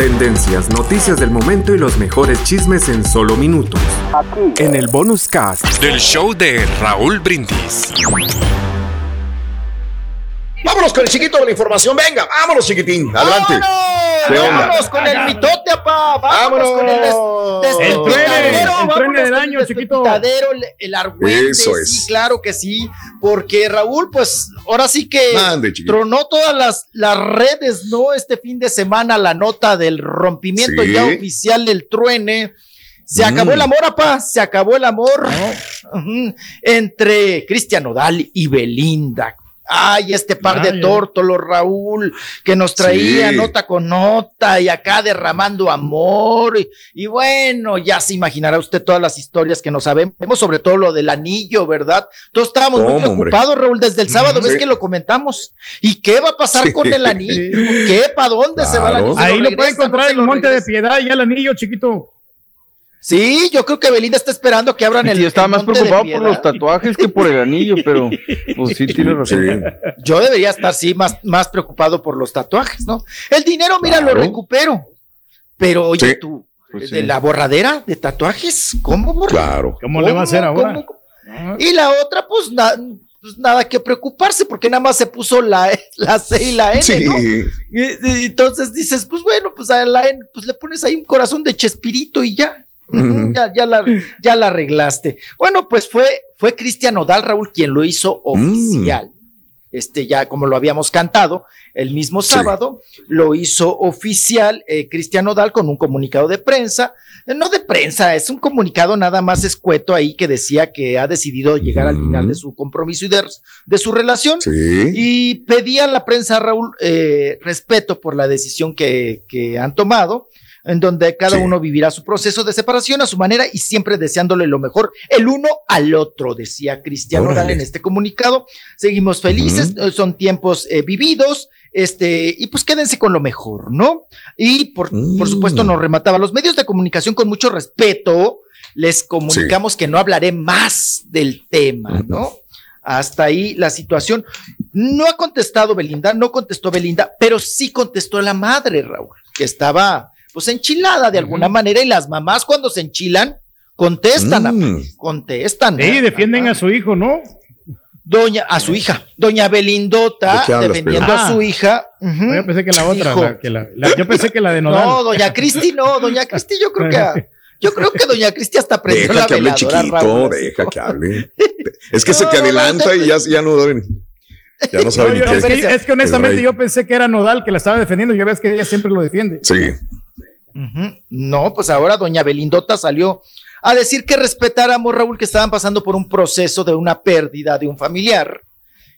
Tendencias, noticias del momento y los mejores chismes en solo minutos. Aquí. En el bonus cast del show de Raúl Brindis. Vámonos con el chiquito de la información. Venga, vámonos, chiquitín. Adelante. ¡Vámonos! Con el mitote, papá. Vámonos, con el des, El truene, del año, chiquito. El, argüente. Eso es. claro que sí. Porque Raúl, pues, ahora sí que tronó todas las, las redes, ¿no? Este fin de semana la nota del rompimiento ya oficial del truene. Se acabó el mm. amor, papá, se acabó el amor entre Cristian Odal y Belinda. Ay, este par de tórtolos, Raúl, que nos traía nota con nota y acá derramando amor. Y, bueno, ya se imaginará usted todas las historias que nos sabemos, sobre todo lo del anillo, ¿verdad? Todos estábamos muy preocupados, Raúl, desde el sábado, ves que lo comentamos. ¿Y qué va a pasar con el anillo? ¿Qué? ¿Para dónde se va el anillo? Ahí lo, puede encontrar en el Monte de Piedad, ya el anillo, chiquito. Sí, yo creo que Belinda está esperando que abran el. Yo estaba más preocupado por los tatuajes que por el anillo, pero pues sí tiene razón. Yo debería estar, sí, más, más preocupado por los tatuajes, ¿no? El dinero, mira, lo recupero. Pero oye, tú, pues de la borradera de tatuajes, ¿cómo? Claro. ¿Cómo, le va a hacer ahora? Y la otra, pues, pues, nada que preocuparse, porque nada más se puso la, la C y la N, ¿no? Y, entonces dices, pues bueno, pues a la N, pues le pones ahí un corazón de Chespirito y ya ya, ya, la, ya la arreglaste. Bueno, pues fue, fue Cristian Odal, Raúl, quien lo hizo mm. oficial. Este, ya como lo habíamos cantado, el mismo sábado lo hizo oficial eh, Cristian Odal con un comunicado de prensa, eh, no de prensa, es un comunicado nada más escueto ahí que decía que ha decidido llegar al final de su compromiso y de, su relación. Y pedía a la prensa, Raúl, eh, respeto por la decisión que, que han tomado en donde cada uno vivirá su proceso de separación a su manera y siempre deseándole lo mejor el uno al otro, decía Cristiano en este comunicado. Seguimos felices, eh, son tiempos eh, vividos, este, y pues quédense con lo mejor, ¿no? Y por, por supuesto nos remataba los medios de comunicación con mucho respeto, les comunicamos que no hablaré más del tema, ¿no? Hasta ahí la situación. No ha contestado Belinda, no contestó Belinda, pero sí contestó la madre, Raúl, que estaba pues enchilada de alguna manera y las mamás cuando se enchilan contestan, mm. contestan. Sí, defienden a su hijo, ¿no? Doña, a su hija, doña Belindota, defendiendo a su ah. hija. Yo pensé que la otra, yo pensé que la de Nodal. No, doña Cristi no, doña Cristi yo creo que... Yo creo que doña Cristi hasta prendió deja que hable chiquito, deja que hable. Es que se te adelanta y ya, ya no ya no sabe es, que, es, que, honestamente yo pensé que era Nodal que la estaba defendiendo. Ya ves que ella siempre lo defiende. Sí. No, pues ahora doña Belindota salió a decir que respetáramos, Raúl, que estaban pasando por un proceso de una pérdida de un familiar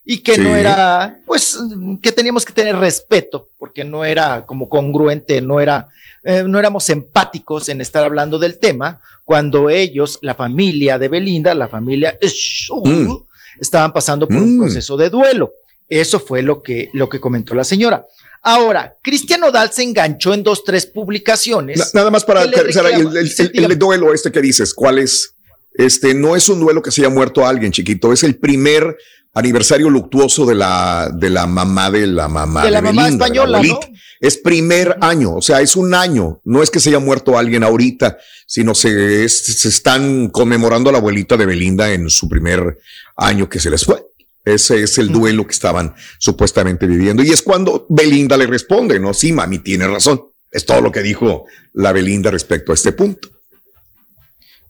y que no era, pues, que teníamos que tener respeto, porque no era como congruente, no era, eh, no éramos empáticos en estar hablando del tema, cuando ellos, la familia de Belinda, la familia mm. estaban pasando por un mm. proceso de duelo. Eso fue lo que, lo que comentó la señora. Ahora, Cristian Odal se enganchó en dos, tres publicaciones. nada más para el, el, duelo este que dices, ¿cuál es? Este no es un duelo que se haya muerto alguien, chiquito, es el primer aniversario luctuoso de la, de la mamá de la mamá. De la mamá española, ¿no? Es primer año, o sea, es un año. No es que se haya muerto alguien ahorita, sino se, se están conmemorando a la abuelita de Belinda en su primer año que se les fue. Ese es el duelo que estaban supuestamente viviendo. Y es cuando Belinda le responde, ¿no? Sí, mami, tiene razón. Es todo lo que dijo la Belinda respecto a este punto.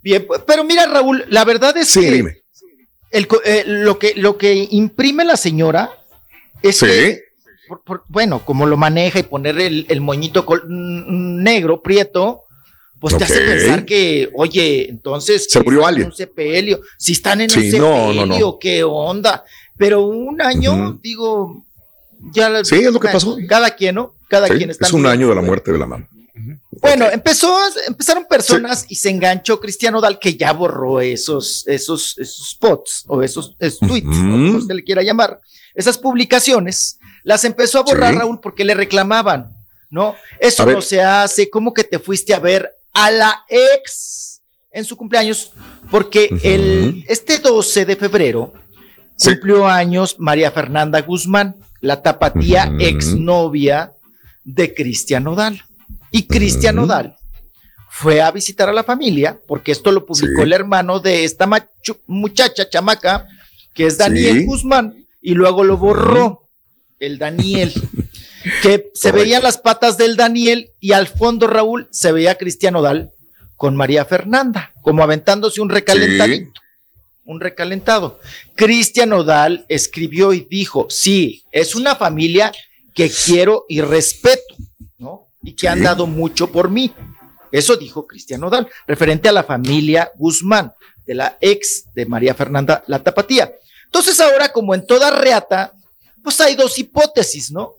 Bien, pero mira, Raúl, la verdad es que eh, lo que lo que imprime la señora es que, bueno, como lo maneja y poner el, moñito negro, prieto, pues te hace pensar que, oye, entonces. Se murió alguien. Un sepelio. Si están en un sepelio, ¿qué onda? Pero un año, digo, ya. Sí, es lo que pasó. Cada quien, ¿no? Cada quien está. Es un año de la muerte de la mamá. Bueno, empezó, empezaron personas y se enganchó Cristiano Dal, que ya borró esos, esos, esos spots o esos, tweets, como usted le quiera llamar, esas publicaciones, las empezó a borrar Raúl porque le reclamaban, ¿no? Eso no se hace, ¿cómo que te fuiste a ver a la ex en su cumpleaños? Porque el, este 12 de febrero cumplió años María Fernanda Guzmán, la tapatía exnovia de Cristian Nodal. Y Cristian Odal fue a visitar a la familia, porque esto lo publicó el hermano de esta muchacha chamaca, que es Daniel Guzmán, y luego lo borró el Daniel. que se veían las patas del Daniel y al fondo, Raúl, se veía Cristian Odal con María Fernanda, como aventándose un recalentadito. Un recalentado. Cristian Odal escribió y dijo: Sí, es una familia que quiero y respeto, ¿no? Y que han dado mucho por mí. Eso dijo Cristian Odal, referente a la familia Guzmán, de la ex de María Fernanda La Tapatía. Entonces, ahora, como en toda reata, pues hay dos hipótesis, ¿no?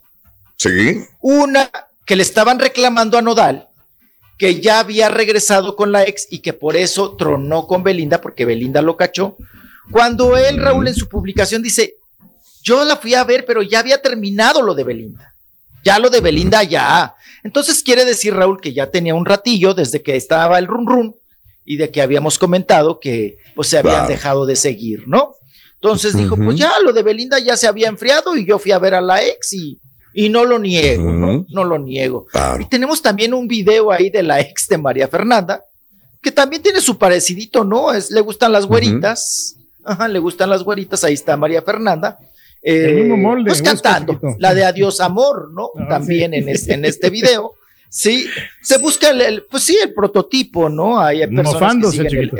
Sí. Una que le estaban reclamando a Nodal que ya había regresado con la ex y que por eso tronó con Belinda, porque Belinda lo cachó. Cuando él, Raúl, en su publicación dice, yo la fui a ver, pero ya había terminado lo de Belinda. Ya lo de Belinda ya. Entonces quiere decir, Raúl, que ya tenía un ratillo desde que estaba el run run y de que habíamos comentado que pues se habían dejado de seguir, ¿no? Entonces dijo, pues ya lo de Belinda ya se había enfriado y yo fui a ver a la ex y y no lo niego, ¿no? lo niego. Y tenemos también un video ahí de la ex de María Fernanda, que también tiene su parecidito, ¿no? Es, le gustan las güeritas. Ajá, le gustan las güeritas. Ahí está María Fernanda. Eh, pues cantando la de Adiós Amor, ¿no? Ah, también en, este, en este video. Sí, se busca el, pues sí, el prototipo, ¿no? Hay personas que siguen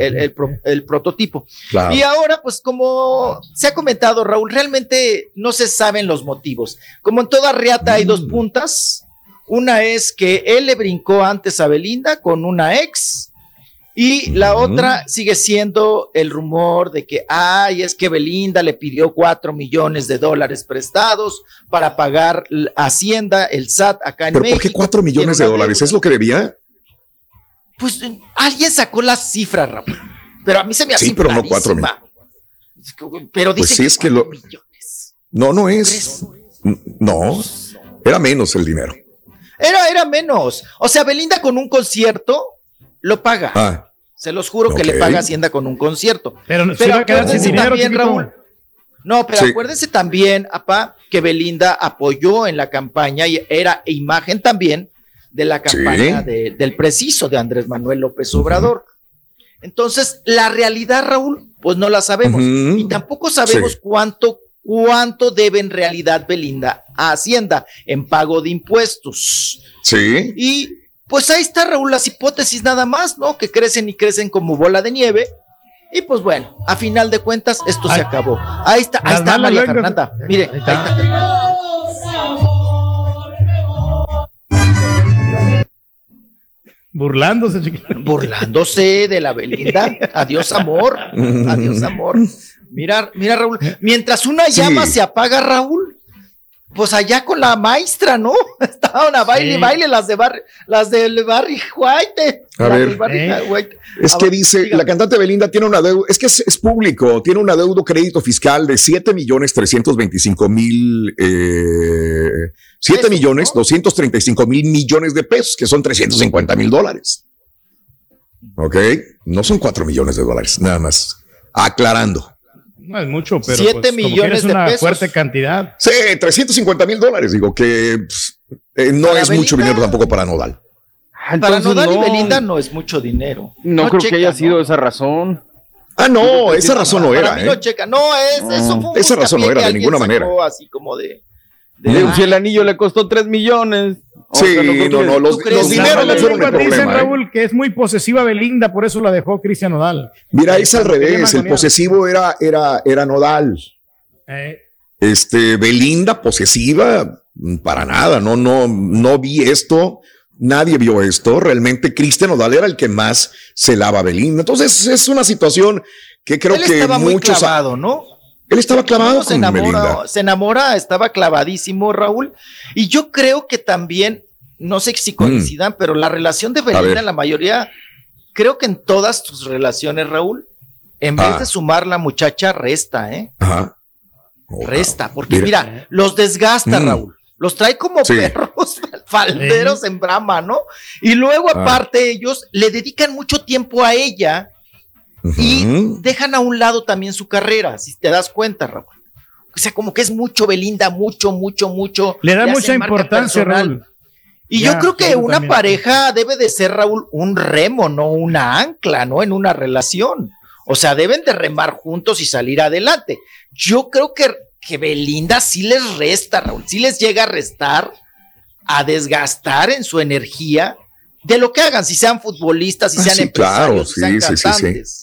el, prototipo. Y ahora, pues como se ha comentado, Raúl, realmente no se saben los motivos. Como en toda riata hay dos mm. puntas. Una es que él le brincó antes a Belinda con una ex y la otra sigue siendo el rumor de que, ay, es que Belinda le pidió cuatro millones de dólares prestados para pagar Hacienda, el SAT acá en ¿Pero ¿Por qué cuatro millones de dólares? ¿Es lo que debía? Pues alguien sacó la cifra, Raúl. Pero a mí se me hace Sí, pero no cuatro millones. Pero pues dice es que lo... No, no es. No, era menos el dinero. Era, era menos. O sea, Belinda con un concierto lo paga. Ah, Se los juro que le paga Hacienda con un concierto. Pero, pero acuérdense también, Raúl. No, pero acuérdense también, apá, que Belinda apoyó en la campaña y era imagen también de la campaña del preciso de Andrés Manuel López Obrador. Entonces, la realidad, Raúl, pues no la sabemos. Y tampoco sabemos cuánto, cuánto debe en realidad Belinda a Hacienda en pago de impuestos. Sí. Y pues ahí está, Raúl, las hipótesis nada más, ¿no? Que crecen y crecen como bola de nieve. Y pues bueno, a final de cuentas, esto se acabó. Ahí está, ahí está María Fernanda. Mire, ahí está. Burlándose, Burlándose de la Belinda. Adiós, amor. Adiós, amor. Mira, mira, Raúl. Mientras una llama se apaga, Raúl, pues allá con la maestra, ¿no? Estaban a baile baile las de Barry, las del Barry White. A ver, White. es que dice, la cantante Belinda tiene una deuda, es que es, público, tiene un adeudo crédito fiscal de 7 millones 325 mil, eh, 7 millones 235 mil millones de pesos, que son 350 mil dólares. Ok, no son 4 millones de dólares, nada más. Aclarando. No es mucho, pero 7 pues, millones es una fuerte cantidad. Sí, 350 mil dólares. Digo que pues, eh, no es mucho dinero tampoco para Nodal. para Nodal y Belinda no es mucho dinero. No, creo que haya sido esa razón. Ah, no, esa razón no era. no, ¿eh? checa. no es, eso fue Esa razón no era de ninguna manera. Así como de. si el anillo le costó 3 millones. Sí, no, no, los, los dineros no fueron el problema. Dicen, ¿eh? Raúl, que es muy posesiva Belinda, por eso la dejó Cristian Nodal. Mira, es al revés, el posesivo era, era, era Nodal. Eh. Este, Belinda, posesiva, para nada, no, no, no vi esto, nadie vio esto, realmente Cristian Nodal era el que más se lava a Belinda. Entonces es una situación que creo que estaba muchos... Muy ¿no? Él estaba clavado se enamora, se enamora, estaba clavadísimo Raúl. Y yo creo que también, no sé si coincidan, mm. pero la relación de Belinda en la mayoría, creo que en todas tus relaciones, Raúl, en vez de ah. sumar la muchacha, resta, ¿eh? Ajá. Oh, resta, porque mira, los desgasta, mm. Raúl. Los trae como perros falderos en brama, ¿no? Y luego, ah. aparte, ellos le dedican mucho tiempo a ella y dejan a un lado también su carrera, si te das cuenta, Raúl. O sea, como que es mucho Belinda, mucho, mucho, mucho. Le da mucha importancia, Raúl. Y yo creo que una pareja debe de ser, Raúl, un remo, no una ancla, ¿no? En una relación. O sea, deben de remar juntos y salir adelante. Yo creo que, que Belinda sí les resta, Raúl, sí les llega a restar, a desgastar en su energía de lo que hagan, si sean futbolistas, si ah, sean empresarios, si sean cantantes, ¿no?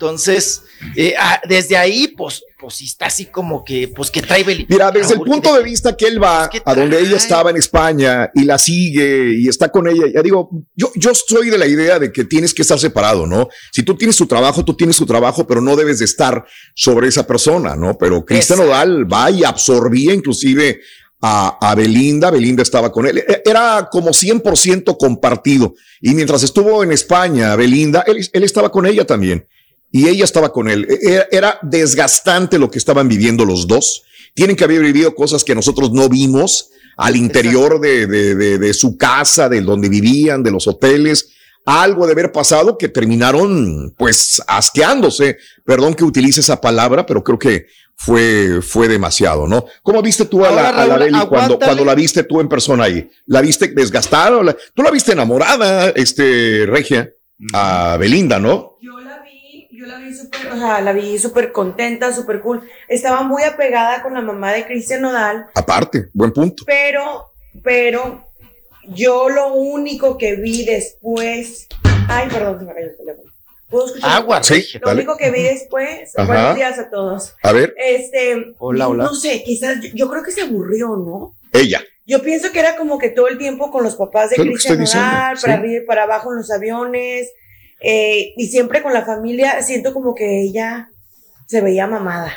Entonces, eh, ah, desde ahí, pues, pues está así como que, pues que trae Belinda. Mira, desde el punto de vista que él va a donde ella estaba en España y la sigue y está con ella, ya digo, yo, yo soy de la idea de que tienes que estar separado, ¿no? Si tú tienes tu trabajo, tú tienes tu trabajo, pero no debes de estar sobre esa persona, ¿no? Pero Cristian Odal va y absorbía inclusive a, Belinda, Belinda estaba con él, e, era como 100% compartido. Y mientras estuvo en España, Belinda, él, él estaba con ella también y ella estaba con él. E, e, era, desgastante lo que estaban viviendo los dos. Tienen que haber vivido cosas que nosotros no vimos al interior de, de, de, su casa, de donde vivían, de los hoteles. Algo de haber pasado que terminaron pues asqueándose. Perdón que utilice esa palabra, pero creo que fue, fue demasiado, ¿no? ¿Cómo viste tú a la, a la cuando, cuando la viste tú en persona ahí? ¿La viste desgastada? ¿Tú la viste enamorada, este, Regia? A Belinda, ¿no? Yo yo la vi súper, o sea, la vi súper contenta, súper cool. Estaba muy apegada con la mamá de Cristian Nodal. Aparte, buen punto. Pero, pero, yo lo único que vi después. Ay, perdón, se me cayó el teléfono. ¿Puedo escuchar? Agua, sí. Lo único que vi después. Buenos días a todos. A ver. Este. Hola, hola. No sé, quizás, yo, creo que se aburrió, ¿no? Ella. Yo pienso que era como que todo el tiempo con los papás de Cristian Nodal, para arriba y para abajo en los aviones eh, y siempre con la familia siento como que ella se veía mamada.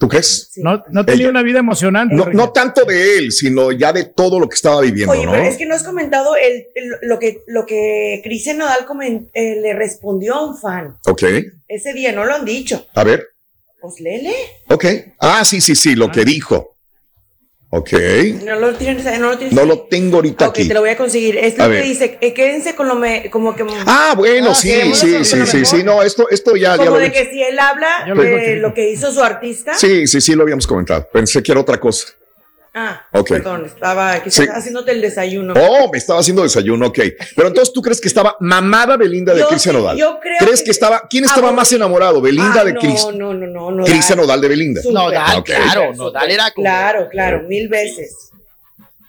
¿Tú crees? No, no tenía una vida emocionante. No, tanto de él, sino ya de todo lo que estaba viviendo. Oye, pero es que no has comentado el, lo que, lo que Cristian Nodal eh, le respondió a un fan. Ok. Ese día no lo han dicho. A ver. Pues lele. Ok. Ah, sí, sí, sí, lo que dijo. Ok. No lo tienes, no lo tienes. No lo tengo ahorita okay, te lo voy a conseguir. Es lo que dice, eh, quédense con lo me, como que. Ah, bueno, ah, sí, sí, sí, sí, sí, no, esto, esto ya. Como ya de que si él habla de lo que hizo su artista. Sí, sí, sí, lo habíamos comentado. Pensé que era otra cosa. Ah, perdón, estaba haciéndote el desayuno. Oh, me estaba haciendo desayuno, ok. Pero entonces tú crees que estaba mamada Belinda de Cristian Nodal. Yo creo ¿Crees que, estaba, quién estaba más enamorado? Belinda de Cristian. No, no, no, no. Cristian Nodal de Belinda. Nodal, claro, Nodal era Claro, claro, mil veces.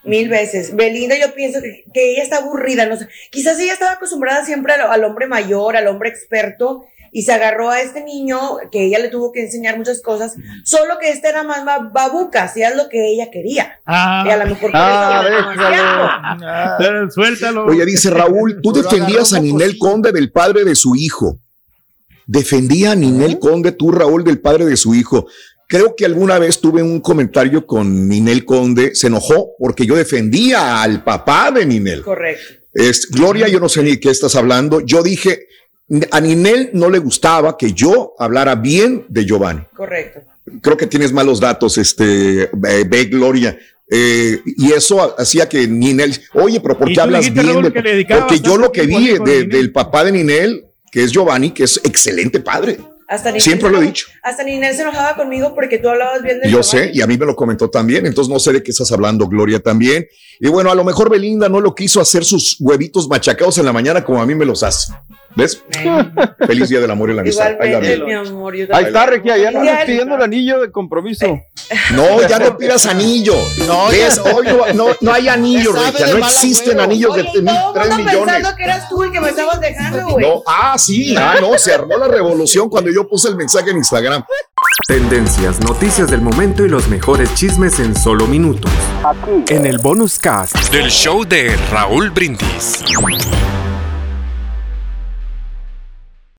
Mil veces. Belinda, yo pienso que, ella está aburrida, no sé. Quizás ella estaba acostumbrada siempre al, hombre mayor, al hombre experto, y se agarró a este niño que ella le tuvo que enseñar muchas cosas, solo que este era más babuca, hacía lo que ella quería. Ah, y a lo mejor ah, ah, Suéltalo. Oye, dice Raúl, tú defendías a Ninel Conde del padre de su hijo. Defendía a Ninel Conde, tú, Raúl, del padre de su hijo. Creo que alguna vez tuve un comentario con Ninel Conde, se enojó porque yo defendía al papá de Ninel. Correcto. Es, Gloria, yo no sé ni qué estás hablando. Yo dije, a Ninel no le gustaba que yo hablara bien de Giovanni. Correcto. Creo que tienes malos datos, este, ve, Gloria. Eh, y eso hacía que Ninel, oye, pero ¿por qué hablas bien? De, porque yo lo que vi del papá de Ninel, que es Giovanni, que es excelente padre. Siempre lo he dicho. Hasta Ninel se enojaba conmigo porque tú hablabas bien de Yo sé, y a mí me lo comentó también, entonces no sé de qué estás hablando, Gloria, también. Y bueno, a lo mejor Belinda no lo quiso hacer sus huevitos machacados en la mañana como a mí me los hace. ¿Ves? Feliz día del amor y la amistad. Ahí, Ahí está, Regia, ya no estás pidiendo el anillo de compromiso. No, ya no pidas anillo. No, Hoy no, no, hay anillo, Regia. No existen anillos de 3 millones. pensando que eras tú el que me estabas dejando, güey. No, ah, sí, ah, no, se armó la revolución cuando yo puse el mensaje en Instagram. Tendencias, noticias del momento y los mejores chismes en solo minutos. Aquí. En el bonus cast del show de Raúl Brindis.